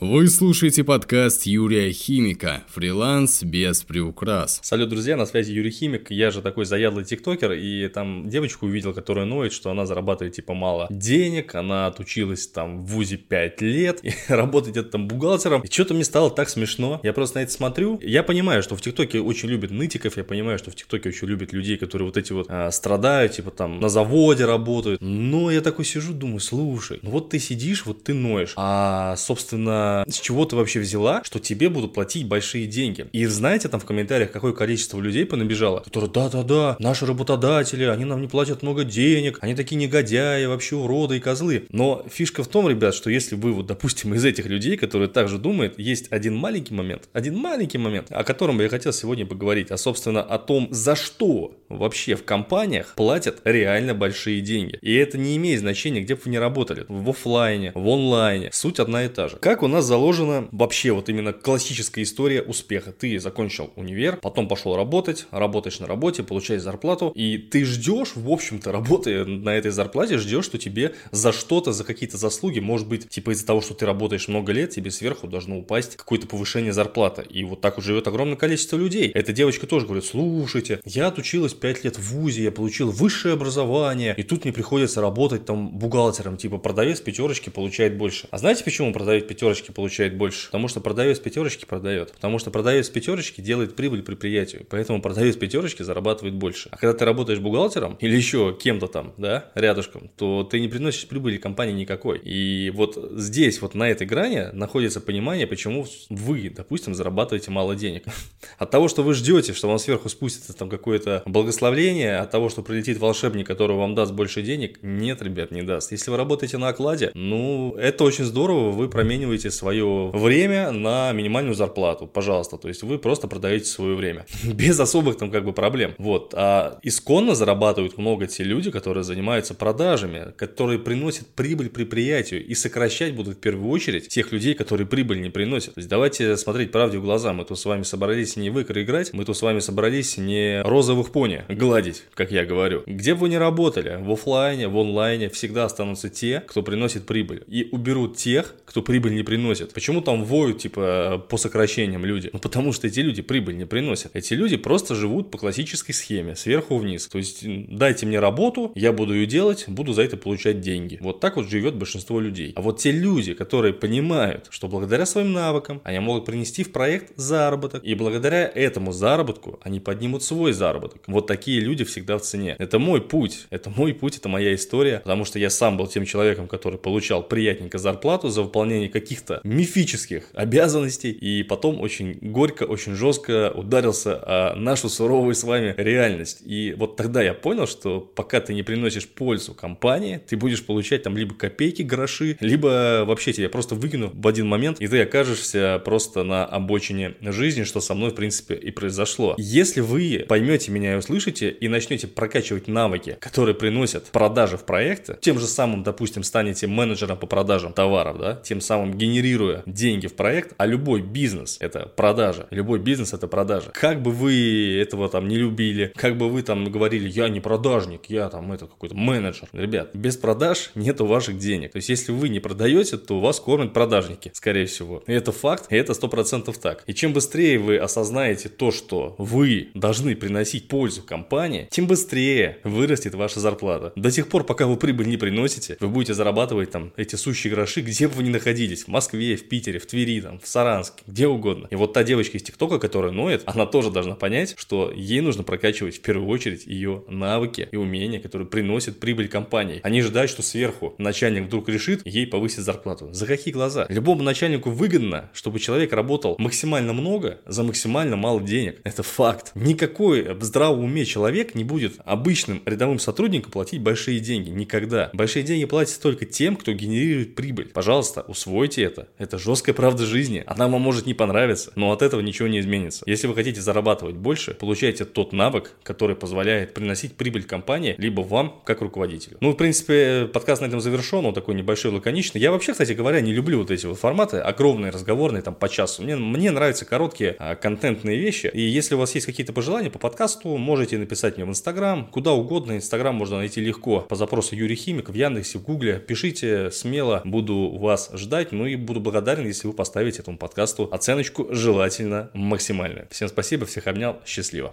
Вы слушаете подкаст Юрия Химика «Фриланс без приукрас». Салют, друзья, на связи Юрий Химик. Я же такой заядлый тиктокер, и там девочку увидел, которая ноет, что она зарабатывает типа мало денег, она отучилась там в ВУЗе 5 лет, и работает где-то там бухгалтером. И что-то мне стало так смешно. Я просто на это смотрю. Я понимаю, что в ТикТоке очень любят нытиков, я понимаю, что в ТикТоке очень любят людей, которые вот эти вот а, страдают, типа там на заводе работают. Но я такой сижу, думаю, слушай, ну вот ты сидишь, вот ты ноешь, а, собственно, с чего ты вообще взяла, что тебе будут платить большие деньги. И знаете там в комментариях, какое количество людей понабежало, которые, да-да-да, наши работодатели, они нам не платят много денег, они такие негодяи, вообще уроды и козлы. Но фишка в том, ребят, что если вы, вот, допустим, из этих людей, которые также думают, есть один маленький момент, один маленький момент, о котором я хотел сегодня поговорить, а, собственно, о том, за что вообще в компаниях платят реально большие деньги. И это не имеет значения, где бы вы ни работали, в офлайне, в онлайне, суть одна и та же. Как у нас заложена вообще вот именно классическая история успеха. Ты закончил универ, потом пошел работать, работаешь на работе, получаешь зарплату, и ты ждешь, в общем-то, работая на этой зарплате, ждешь, что тебе за что-то, за какие-то заслуги, может быть, типа из-за того, что ты работаешь много лет, тебе сверху должно упасть какое-то повышение зарплаты. И вот так вот живет огромное количество людей. Эта девочка тоже говорит, слушайте, я отучилась 5 лет в ВУЗе, я получил высшее образование, и тут мне приходится работать там бухгалтером, типа продавец пятерочки получает больше. А знаете, почему продавец пятерочки получает больше? Потому что продавец пятерочки продает. Потому что продавец пятерочки делает прибыль предприятию. Поэтому продавец пятерочки зарабатывает больше. А когда ты работаешь бухгалтером или еще кем-то там, да, рядышком, то ты не приносишь прибыли компании никакой. И вот здесь, вот на этой грани находится понимание, почему вы, допустим, зарабатываете мало денег. От того, что вы ждете, что вам сверху спустится там какое-то благословление, от того, что прилетит волшебник, который вам даст больше денег, нет, ребят, не даст. Если вы работаете на окладе, ну, это очень здорово, вы промениваете свое время на минимальную зарплату, пожалуйста. То есть вы просто продаете свое время. Без особых там как бы проблем. Вот. А исконно зарабатывают много те люди, которые занимаются продажами, которые приносят прибыль предприятию и сокращать будут в первую очередь тех людей, которые прибыль не приносят. То есть давайте смотреть правде в глаза. Мы тут с вами собрались не в игры играть, мы тут с вами собрались не розовых пони гладить, как я говорю. Где бы вы ни работали, в офлайне, в онлайне, всегда останутся те, кто приносит прибыль. И уберут тех, кто прибыль не приносит. Почему там воют, типа, по сокращениям люди? Ну, потому что эти люди прибыль не приносят. Эти люди просто живут по классической схеме, сверху вниз. То есть, дайте мне работу, я буду ее делать, буду за это получать деньги. Вот так вот живет большинство людей. А вот те люди, которые понимают, что благодаря своим навыкам они могут принести в проект заработок, и благодаря этому заработку они поднимут свой заработок. Вот такие люди всегда в цене. Это мой путь, это мой путь, это моя история, потому что я сам был тем человеком, который получал приятненько зарплату за выполнение каких-то мифических обязанностей, и потом очень горько, очень жестко ударился о нашу суровую с вами реальность. И вот тогда я понял, что пока ты не приносишь пользу компании, ты будешь получать там либо копейки, гроши, либо вообще тебя просто выкинут в один момент, и ты окажешься просто на обочине жизни, что со мной, в принципе, и произошло. Если вы поймете меня и услышите, и начнете прокачивать навыки, которые приносят продажи в проекты, тем же самым, допустим, станете менеджером по продажам товаров, да, тем самым генерируя деньги в проект, а любой бизнес – это продажа, любой бизнес – это продажа. Как бы вы этого там не любили, как бы вы там говорили, я не продажник, я там это какой-то менеджер. Ребят, без продаж нету ваших денег. То есть, если вы не продаете, то вас кормят продажники, скорее всего. И это факт, и это сто процентов так. И чем быстрее вы осознаете то, что вы должны приносить пользу компании, тем быстрее вырастет ваша зарплата. До тех пор, пока вы прибыль не приносите, вы будете зарабатывать там эти сущие гроши, где бы вы ни находились, в Москве, в Питере, в Твери, там, в Саранске, где угодно. И вот та девочка из ТикТока, которая ноет, она тоже должна понять, что ей нужно прокачивать в первую очередь ее навыки и умения, которые приносят прибыль компании. Они ждать, что сверху начальник вдруг решит ей повысить зарплату. За какие глаза? Любому начальнику выгодно, чтобы человек работал максимально много за максимально мало денег. Это факт. Никакой в здравом уме человек не будет обычным рядовым сотрудникам платить большие деньги. Никогда. Большие деньги платят только тем, кто генерирует прибыль. Пожалуйста, усвойте это. Это жесткая правда жизни. Она вам может не понравиться, но от этого ничего не изменится. Если вы хотите зарабатывать больше, получайте тот навык, который позволяет приносить прибыль компании, либо вам, как руководителю. Ну, в принципе, подкаст на этом завершен, он такой небольшой, лаконичный. Я вообще, кстати говоря, не люблю вот эти вот форматы, огромные, разговорные, там, по часу. Мне, мне нравятся короткие а, контентные вещи. И если у вас есть какие-то пожелания по подкасту, можете написать мне в Инстаграм, куда угодно. Инстаграм можно найти легко по запросу Юрий Химик в Яндексе, в Гугле. Пишите смело, буду вас ждать. Ну и буду благодарен, если вы поставите этому подкасту оценочку желательно максимальную. Всем спасибо, всех обнял, счастливо.